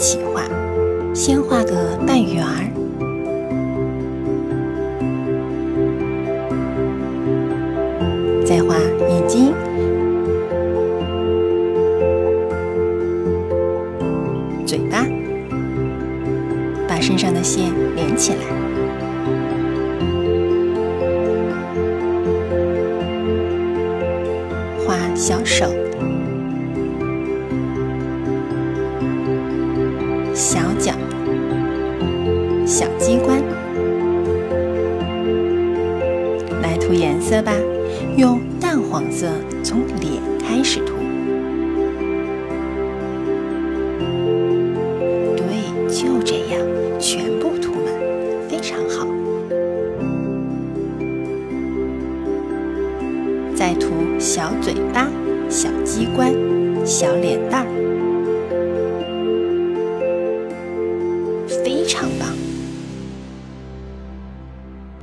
起画先画个半圆儿，再画眼睛、嘴巴，把身上的线连起来，画小手。小脚，小机关，来涂颜色吧。用淡黄色从脸开始涂，对，就这样，全部涂满，非常好。再涂小嘴巴、小机关、小脸蛋儿。